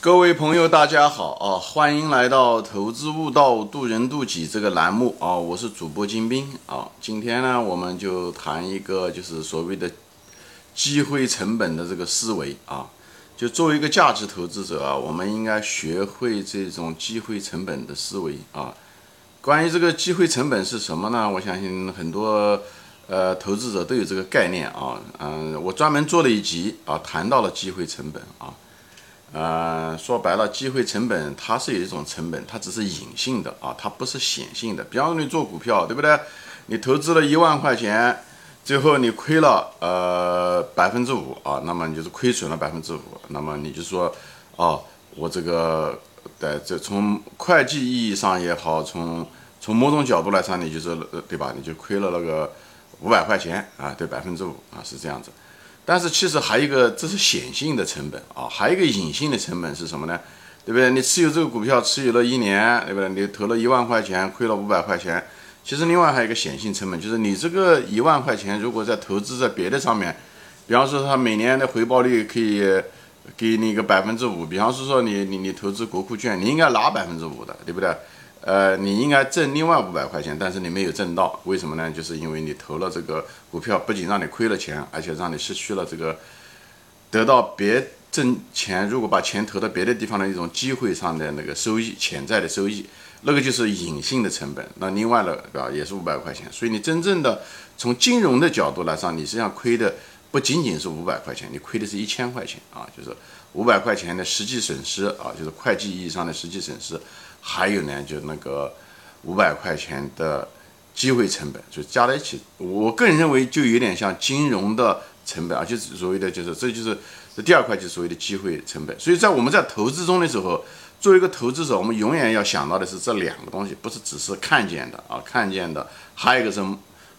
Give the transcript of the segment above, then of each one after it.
各位朋友，大家好啊！欢迎来到《投资悟道，渡人渡己》这个栏目啊！我是主播金兵啊。今天呢，我们就谈一个就是所谓的机会成本的这个思维啊。就作为一个价值投资者啊，我们应该学会这种机会成本的思维啊。关于这个机会成本是什么呢？我相信很多呃投资者都有这个概念啊。嗯，我专门做了一集啊，谈到了机会成本啊。呃，说白了，机会成本它是有一种成本，它只是隐性的啊，它不是显性的。比方说你做股票，对不对？你投资了一万块钱，最后你亏了呃百分之五啊，那么你就是亏损了百分之五。那么你就说，哦，我这个在这从会计意义上也好，从从某种角度来讲，你就是对吧？你就亏了那个五百块钱啊，对百分之五啊，是这样子。但是其实还有一个，这是显性的成本啊，还有一个隐性的成本是什么呢？对不对？你持有这个股票持有了一年，对不对？你投了一万块钱，亏了五百块钱。其实另外还有一个显性成本，就是你这个一万块钱如果在投资在别的上面，比方说它每年的回报率可以给你个百分之五，比方说说你你你投资国库券，你应该拿百分之五的，对不对？呃，你应该挣另外五百块钱，但是你没有挣到，为什么呢？就是因为你投了这个股票，不仅让你亏了钱，而且让你失去了这个得到别挣钱，如果把钱投到别的地方的一种机会上的那个收益，潜在的收益，那个就是隐性的成本。那另外呢，对吧？也是五百块钱。所以你真正的从金融的角度来上，你实际上亏的不仅仅是五百块钱，你亏的是一千块钱啊，就是五百块钱的实际损失啊，就是会计意义上的实际损失。还有呢，就那个五百块钱的机会成本，就加在一起，我个人认为就有点像金融的成本，而且所谓的就是这就是这第二块就是所谓的机会成本。所以在我们在投资中的时候，作为一个投资者，我们永远要想到的是这两个东西，不是只是看见的啊，看见的，还有一个是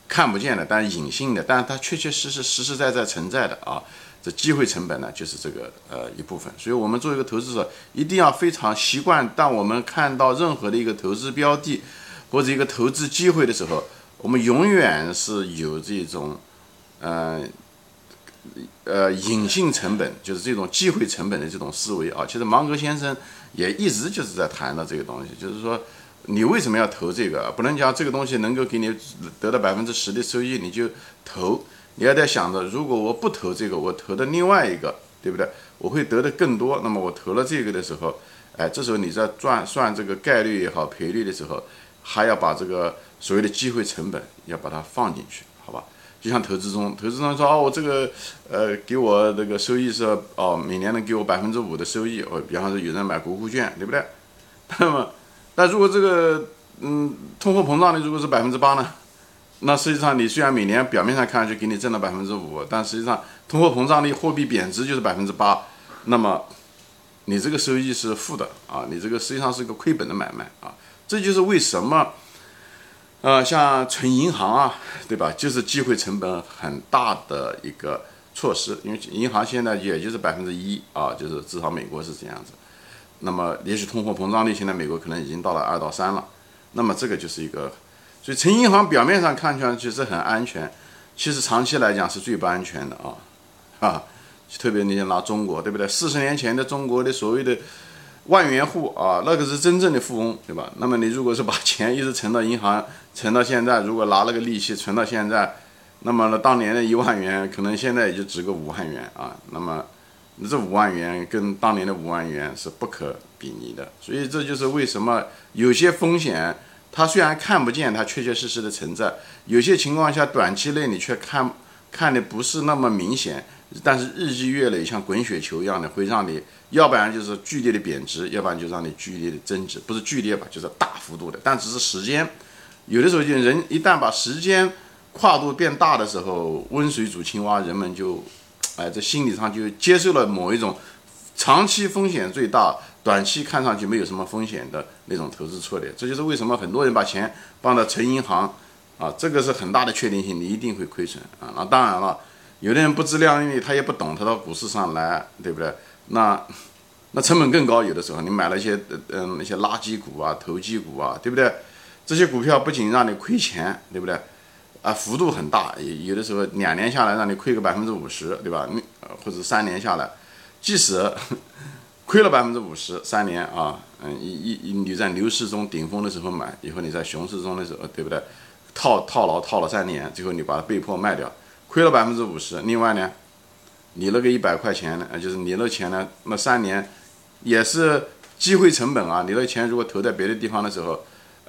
看不见的，但是隐性的，但是它确确实实实实在在存在的啊。这机会成本呢，就是这个呃一部分，所以我们作为一个投资者，一定要非常习惯，当我们看到任何的一个投资标的或者一个投资机会的时候，我们永远是有这种，呃呃隐性成本，就是这种机会成本的这种思维啊。其实芒格先生也一直就是在谈到这个东西，就是说你为什么要投这个？不能讲这个东西能够给你得到百分之十的收益，你就投。你要在想着，如果我不投这个，我投的另外一个，对不对？我会得的更多。那么我投了这个的时候，哎，这时候你在赚算这个概率也好，赔率的时候，还要把这个所谓的机会成本要把它放进去，好吧？就像投资中，投资中说哦，我这个呃，给我这个收益是哦，每年能给我百分之五的收益。哦，比方说有人买国库券，对不对？那么，那如果这个嗯，通货膨胀率如果是百分之八呢？那实际上，你虽然每年表面上看上去给你挣了百分之五，但实际上通货膨胀率、货币贬值就是百分之八，那么你这个收益是负的啊，你这个实际上是个亏本的买卖啊。这就是为什么，呃，像存银行啊，对吧？就是机会成本很大的一个措施，因为银行现在也就是百分之一啊，就是至少美国是这样子。那么也许通货膨胀率现在美国可能已经到了二到三了，那么这个就是一个。所以，存银行表面上看上去是很安全，其实长期来讲是最不安全的啊！啊，特别你拿中国，对不对？四十年前的中国的所谓的万元户啊，那个是真正的富翁，对吧？那么你如果是把钱一直存到银行，存到现在，如果拿了个利息存到现在，那么呢，当年的一万元可能现在也就值个五万元啊。那么这五万元跟当年的五万元是不可比拟的。所以这就是为什么有些风险。它虽然看不见，它确确实实的存在。有些情况下，短期内你却看看的不是那么明显，但是日积月累，像滚雪球一样的，会让你要不然就是剧烈的贬值，要不然就让你剧烈的增值。不是剧烈吧，就是大幅度的。但只是时间，有的时候就人一旦把时间跨度变大的时候，温水煮青蛙，人们就哎，在心理上就接受了某一种长期风险最大。短期看上去没有什么风险的那种投资策略，这就是为什么很多人把钱放到存银行，啊，这个是很大的确定性，你一定会亏损啊。那当然了，有的人不自量力，他也不懂，他到股市上来，对不对？那那成本更高，有的时候你买了一些嗯那些垃圾股啊、投机股啊，对不对？这些股票不仅让你亏钱，对不对？啊，幅度很大，有的时候两年下来让你亏个百分之五十，对吧？你或者三年下来，即使。亏了百分之五十，三年啊，嗯，一一你在牛市中顶峰的时候买，以后你在熊市中的时候，对不对？套套牢套了三年，最后你把它被迫卖掉，亏了百分之五十。另外呢，你那个一百块钱呢，就是你那钱呢，那三年也是机会成本啊。你那钱如果投在别的地方的时候，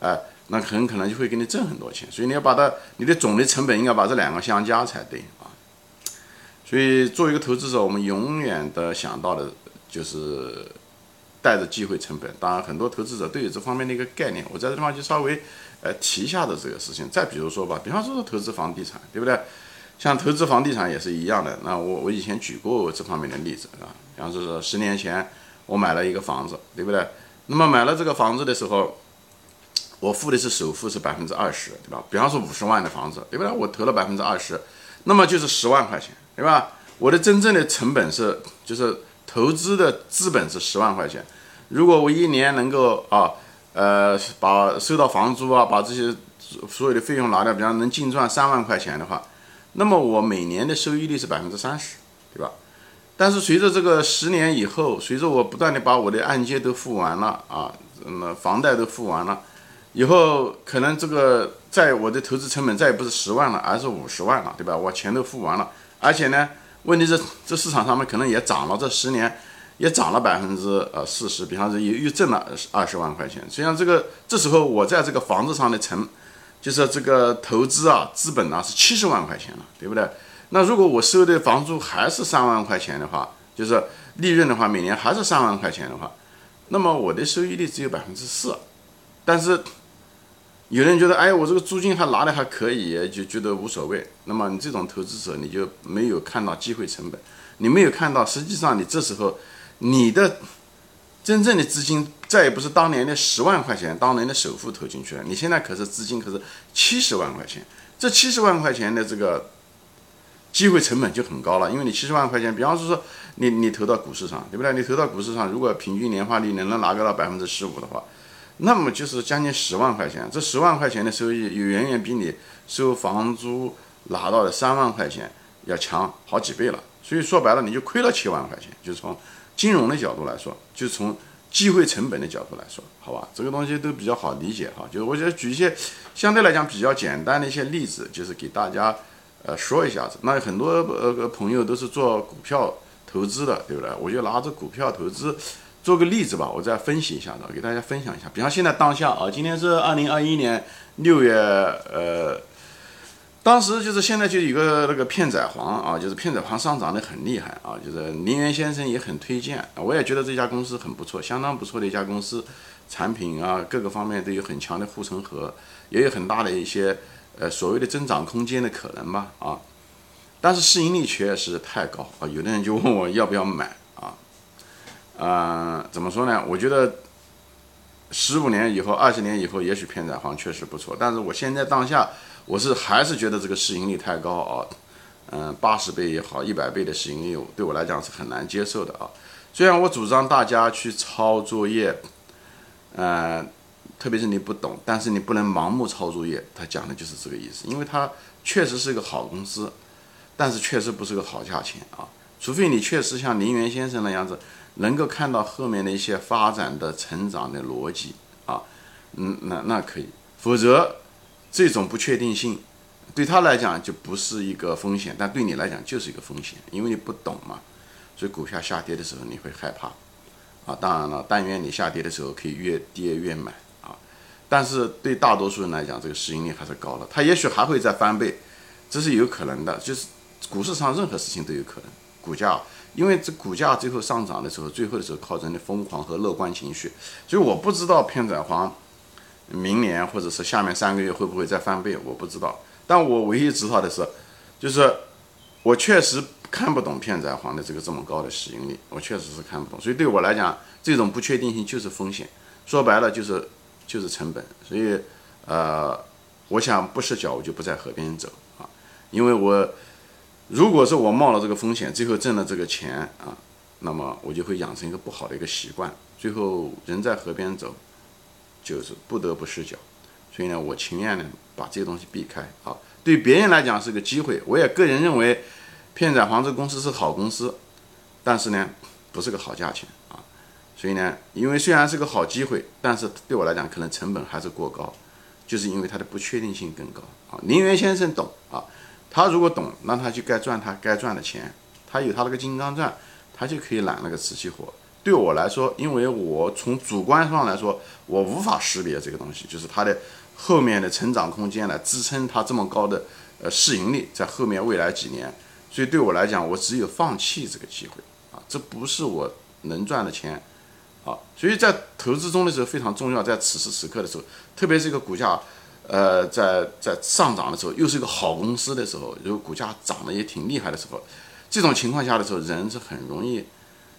哎，那很可能就会给你挣很多钱。所以你要把它，你的总的成本应该把这两个相加才对啊。所以作为一个投资者，我们永远的想到的就是带着机会成本。当然，很多投资者都有这方面的一个概念。我在这地方就稍微。呃，提一下的这个事情，再比如说吧，比方说投资房地产，对不对？像投资房地产也是一样的。那我我以前举过这方面的例子啊，比方说是十年前我买了一个房子，对不对？那么买了这个房子的时候，我付的是首付是百分之二十，对吧？比方说五十万的房子，对不对？我投了百分之二十，那么就是十万块钱，对吧？我的真正的成本是，就是投资的资本是十万块钱。如果我一年能够啊。呃，把收到房租啊，把这些所有的费用拿掉，比方能净赚三万块钱的话，那么我每年的收益率是百分之三十，对吧？但是随着这个十年以后，随着我不断的把我的按揭都付完了啊，那么房贷都付完了，以后可能这个在我的投资成本再也不是十万了，而是五十万了，对吧？我钱都付完了，而且呢，问题是这市场上面可能也涨了，这十年。也涨了百分之呃四十，比方说又又挣了二十万块钱。实际上这个这时候我在这个房子上的成，就是这个投资啊资本啊是七十万块钱了，对不对？那如果我收的房租还是三万块钱的话，就是利润的话每年还是三万块钱的话，那么我的收益率只有百分之四。但是有人觉得，哎，我这个租金还拿的还可以，就觉得无所谓。那么你这种投资者你就没有看到机会成本，你没有看到实际上你这时候。你的真正的资金再也不是当年的十万块钱，当年的首付投进去了。你现在可是资金可是七十万块钱，这七十万块钱的这个机会成本就很高了。因为你七十万块钱，比方说你你投到股市上，对不对？你投到股市上，如果平均年化率能能拿个到百分之十五的话，那么就是将近十万块钱。这十万块钱的收益，远远比你收房租拿到的三万块钱要强好几倍了。所以说白了，你就亏了七万块钱，就从。金融的角度来说，就从机会成本的角度来说，好吧，这个东西都比较好理解哈。就是我觉得举一些相对来讲比较简单的一些例子，就是给大家呃说一下子。那很多呃朋友都是做股票投资的，对不对？我就拿着股票投资做个例子吧，我再分析一下子，给大家分享一下。比方现在当下啊，今天是二零二一年六月呃。当时就是现在就有个那个片仔癀啊，就是片仔癀上涨的很厉害啊，就是林源先生也很推荐，我也觉得这家公司很不错，相当不错的一家公司，产品啊各个方面都有很强的护城河，也有很大的一些呃所谓的增长空间的可能吧啊，但是市盈率确实太高啊，有的人就问我要不要买啊，嗯，怎么说呢？我觉得十五年以后、二十年以后，也许片仔癀确实不错，但是我现在当下。我是还是觉得这个市盈率太高啊，嗯，八十倍也好，一百倍的市盈率对我来讲是很难接受的啊。虽然我主张大家去抄作业，嗯，特别是你不懂，但是你不能盲目抄作业。他讲的就是这个意思，因为它确实是个好公司，但是确实不是个好价钱啊。除非你确实像林元先生那样子，能够看到后面的一些发展的成长的逻辑啊，嗯，那那可以，否则。这种不确定性对他来讲就不是一个风险，但对你来讲就是一个风险，因为你不懂嘛，所以股票下跌的时候你会害怕啊。当然了，但愿你下跌的时候可以越跌越买啊。但是对大多数人来讲，这个市盈率还是高了，它也许还会再翻倍，这是有可能的。就是股市上任何事情都有可能，股价因为这股价最后上涨的时候，最后的时候靠人的疯狂和乐观情绪，所以我不知道片仔癀。明年或者是下面三个月会不会再翻倍？我不知道。但我唯一知道的是，就是我确实看不懂片仔癀的这个这么高的市盈率，我确实是看不懂。所以对我来讲，这种不确定性就是风险，说白了就是就是成本。所以，呃，我想不失脚我就不在河边走啊，因为我如果是我冒了这个风险，最后挣了这个钱啊，那么我就会养成一个不好的一个习惯，最后人在河边走。就是不得不失脚，所以呢，我情愿呢把这些东西避开啊。对别人来讲是个机会，我也个人认为，片仔癀这个公司是好公司，但是呢，不是个好价钱啊。所以呢，因为虽然是个好机会，但是对我来讲可能成本还是过高，就是因为它的不确定性更高啊。林园先生懂啊，他如果懂，那他就该赚他该赚的钱，他有他那个金刚钻，他就可以揽那个瓷器活。对我来说，因为我从主观上来说，我无法识别这个东西，就是它的后面的成长空间来支撑它这么高的呃市盈率，在后面未来几年，所以对我来讲，我只有放弃这个机会啊，这不是我能赚的钱。啊，所以在投资中的时候非常重要，在此时此刻的时候，特别是一个股价，呃，在在上涨的时候，又是一个好公司的时候，如果股价涨得也挺厉害的时候，这种情况下的时候，人是很容易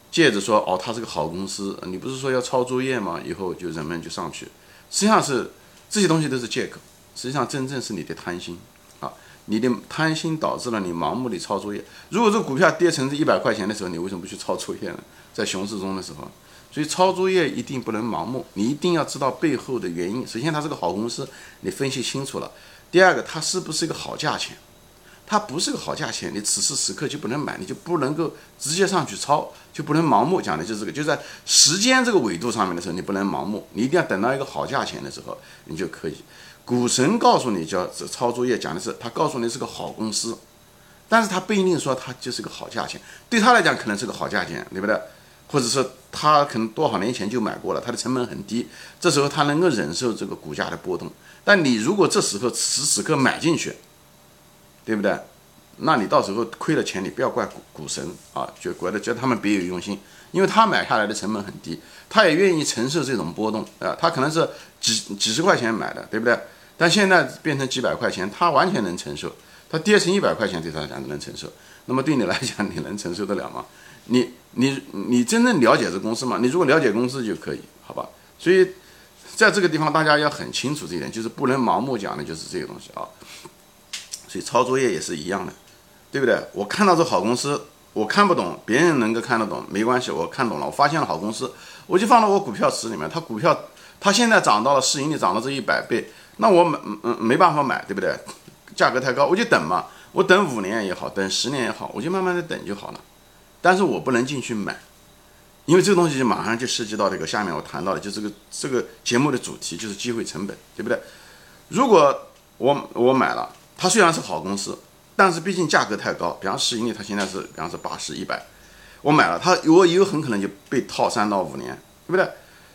借着说哦，它是个好公司，你不是说要抄作业吗？以后就人们就上去，实际上是这些东西都是借口，实际上真正是你的贪心啊，你的贪心导致了你盲目的抄作业。如果这股票跌成这一百块钱的时候，你为什么不去抄作业呢？在熊市中的时候。所以抄作业一定不能盲目，你一定要知道背后的原因。首先，它是个好公司，你分析清楚了；第二个，它是不是一个好价钱？它不是个好价钱，你此时此刻就不能买，你就不能够直接上去抄，就不能盲目。讲的就是这个，就在时间这个维度上面的时候，你不能盲目，你一定要等到一个好价钱的时候，你就可以。股神告诉你叫抄作业，讲的是他告诉你是个好公司，但是他不一定说它就是个好价钱，对他来讲可能是个好价钱，对不对？或者说他可能多少年前就买过了，他的成本很低，这时候他能够忍受这个股价的波动。但你如果这时候此时此刻买进去，对不对？那你到时候亏了钱，你不要怪股股神啊，就怪的觉得他们别有用心，因为他买下来的成本很低，他也愿意承受这种波动啊。他可能是几几十块钱买的，对不对？但现在变成几百块钱，他完全能承受。他跌成一百块钱对他来讲能承受，那么对你来讲，你能承受得了吗？你你你真正了解这公司吗？你如果了解公司就可以，好吧？所以在这个地方，大家要很清楚这一点，就是不能盲目讲的，就是这个东西啊。所以抄作业也是一样的，对不对？我看到这好公司，我看不懂，别人能够看得懂，没关系，我看懂了，我发现了好公司，我就放到我股票池里面。它股票它现在涨到了市盈率涨到这一百倍，那我没嗯没办法买，对不对？价格太高，我就等嘛，我等五年也好，等十年也好，我就慢慢的等就好了。但是我不能进去买，因为这个东西就马上就涉及到这个下面我谈到的，就这个这个节目的主题就是机会成本，对不对？如果我我买了，它虽然是好公司，但是毕竟价格太高，比方市盈率它现在是比方是八十一百，我买了它，我以后很可能就被套三到五年，对不对？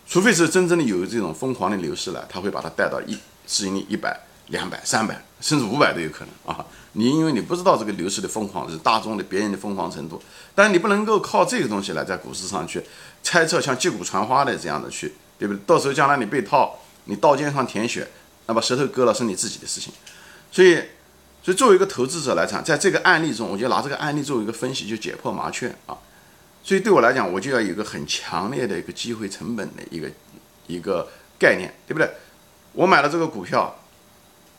除非是真正的有这种疯狂的牛市了，它会把它带到一市盈率一百、两百、三百，甚至五百都有可能啊。你因为你不知道这个牛市的疯狂是大众的别人的疯狂程度，但是你不能够靠这个东西来在股市上去猜测像击鼓传花的这样的去，对不对？到时候将来你被套，你刀尖上舔血，那把舌头割了是你自己的事情。所以，所以作为一个投资者来讲，在这个案例中，我就拿这个案例作为一个分析，就解破麻雀啊。所以对我来讲，我就要有一个很强烈的一个机会成本的一个一个概念，对不对？我买了这个股票，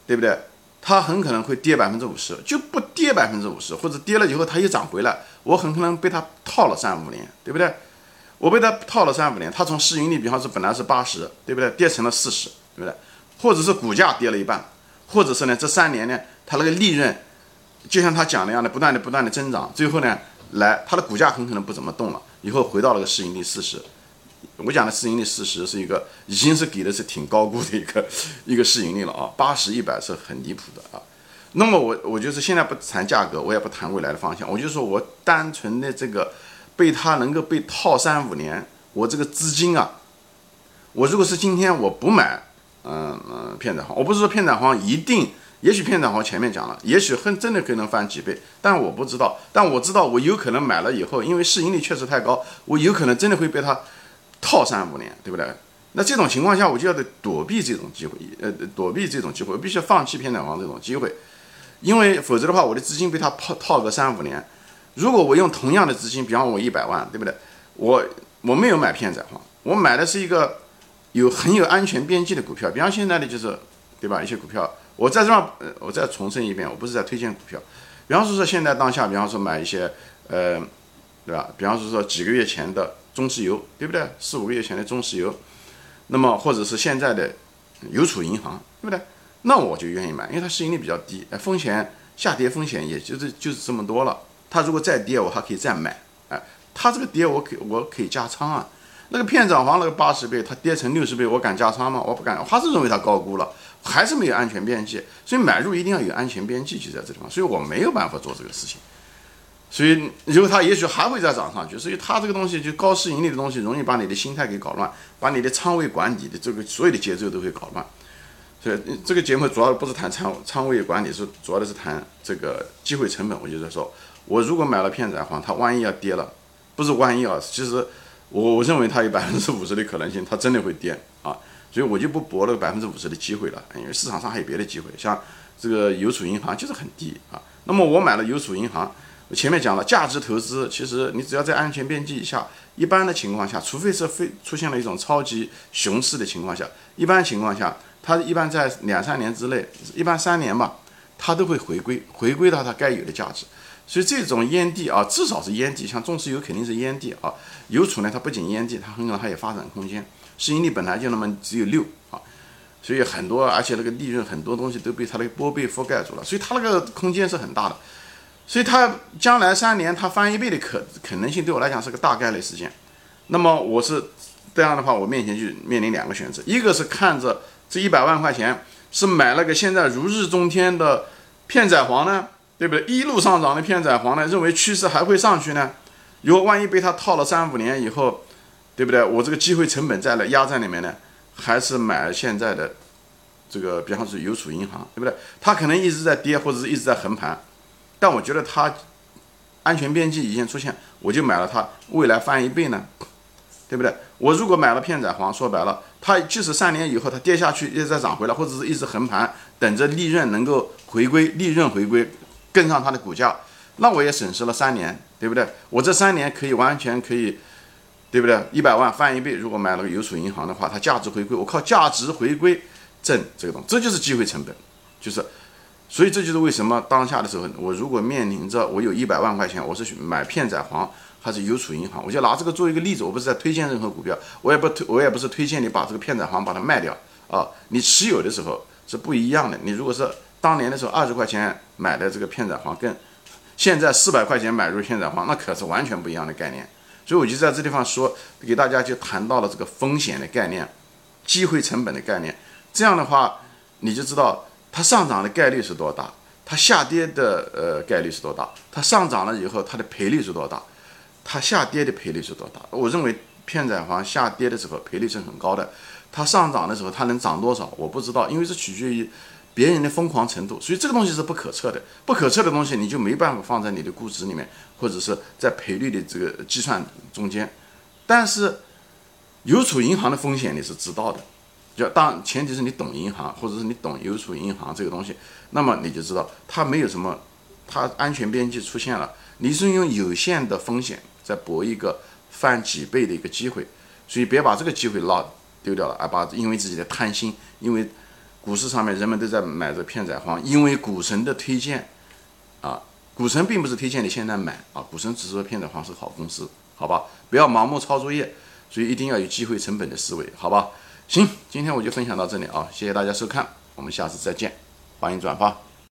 对不对？它很可能会跌百分之五十，就不跌百分之五十，或者跌了以后它又涨回来，我很可能被它套了三五年，对不对？我被它套了三五年，它从市盈率，比方说本来是八十，对不对？跌成了四十，对不对？或者是股价跌了一半，或者是呢这三年呢，它那个利润，就像他讲那样的，不断的不断的增长，最后呢，来它的股价很可能不怎么动了，以后回到了个市盈率四十。我讲的市盈率四十是一个，已经是给的是挺高估的一个一个市盈率了啊，八十一百是很离谱的啊。那么我我就是现在不谈价格，我也不谈未来的方向，我就说我单纯的这个被它能够被套三五年，我这个资金啊，我如果是今天我不买，嗯嗯片仔癀，我不是说片仔癀一定，也许片仔癀前面讲了，也许很真的可能翻几倍，但我不知道，但我知道我有可能买了以后，因为市盈率确实太高，我有可能真的会被它。套三五年，对不对？那这种情况下，我就要得躲避这种机会，呃，躲避这种机会，我必须要放弃片仔癀这种机会，因为否则的话，我的资金被他套套个三五年。如果我用同样的资金，比方我一百万，对不对？我我没有买片仔癀，我买的是一个有很有安全边际的股票，比方现在的就是，对吧？一些股票，我在这儿，呃，我再重申一遍，我不是在推荐股票，比方说说现在当下，比方说买一些，呃，对吧？比方说说几个月前的。中石油对不对？四五个月前的中石油，那么或者是现在的邮储银行对不对？那我就愿意买，因为它市盈率比较低，哎，风险下跌风险也就是就是这么多了。它如果再跌，我还可以再买，哎，它这个跌我可我可以加仓啊。那个片仔癀那个八十倍，它跌成六十倍，我敢加仓吗？我不敢，还是认为它高估了，还是没有安全边际。所以买入一定要有安全边际，就在这地方。所以我没有办法做这个事情。所以以后它也许还会再涨上去。所以它这个东西就高市盈率的东西，容易把你的心态给搞乱，把你的仓位管理的这个所有的节奏都会搞乱。所以这个节目主要不是谈仓仓位管理，是主要的是谈这个机会成本。我就在说，我如果买了片仔癀，它万一要跌了，不是万一啊，其实我我认为它有百分之五十的可能性，它真的会跌啊，所以我就不搏那个百分之五十的机会了，因为市场上还有别的机会，像这个邮储银行就是很低啊。那么我买了邮储银行，我前面讲了，价值投资其实你只要在安全边际以下，一般的情况下，除非是非出现了一种超级熊市的情况下，一般情况下。它一般在两三年之内，一般三年吧，它都会回归，回归到它该有的价值。所以这种烟蒂啊，至少是烟蒂，像中石油肯定是烟蒂啊。邮储呢，它不仅烟蒂，它很可能还有发展空间。市盈率本来就那么只有六啊，所以很多，而且那个利润很多东西都被它的波被覆盖住了，所以它那个空间是很大的。所以它将来三年它翻一倍的可可能性，对我来讲是个大概率事件。那么我是这样的话，我面前就面临两个选择，一个是看着。这一百万块钱是买了个现在如日中天的片仔癀呢，对不对？一路上涨的片仔癀呢，认为趋势还会上去呢。如果万一被他套了三五年以后，对不对？我这个机会成本在了压在里面呢，还是买现在的这个，比方说邮储银行，对不对？它可能一直在跌，或者是一直在横盘，但我觉得它安全边际已经出现，我就买了它，未来翻一倍呢。对不对？我如果买了片仔癀，说白了，它即使三年以后它跌下去，一直再涨回来，或者是一直横盘，等着利润能够回归，利润回归，跟上它的股价，那我也损失了三年，对不对？我这三年可以完全可以，对不对？一百万翻一倍，如果买了个邮储银行的话，它价值回归，我靠价值回归挣这个东西，这就是机会成本，就是，所以这就是为什么当下的时候，我如果面临着我有一百万块钱，我是去买片仔癀。还是邮储银行，我就拿这个做一个例子，我不是在推荐任何股票，我也不推，我也不是推荐你把这个片仔癀把它卖掉啊。你持有的时候是不一样的。你如果是当年的时候二十块钱买的这个片仔癀，跟现在四百块钱买入片仔癀，那可是完全不一样的概念。所以我就在这地方说，给大家就谈到了这个风险的概念、机会成本的概念。这样的话，你就知道它上涨的概率是多大，它下跌的呃概率是多大，它上涨了以后它的赔率是多大。它下跌的赔率是多大？我认为片仔癀下跌的时候赔率是很高的，它上涨的时候它能涨多少？我不知道，因为是取决于别人的疯狂程度，所以这个东西是不可测的。不可测的东西你就没办法放在你的估值里面，或者是在赔率的这个计算中间。但是邮储银行的风险你是知道的，就当前提是你懂银行，或者是你懂邮储银行这个东西，那么你就知道它没有什么，它安全边际出现了，你是用有限的风险。在搏一个翻几倍的一个机会，所以别把这个机会落丢掉了，而把因为自己的贪心，因为股市上面人们都在买这片仔癀，因为股神的推荐啊，股神并不是推荐你现在买啊，股神只是说片仔癀是好公司，好吧，不要盲目抄作业，所以一定要有机会成本的思维，好吧？行，今天我就分享到这里啊，谢谢大家收看，我们下次再见，欢迎转发。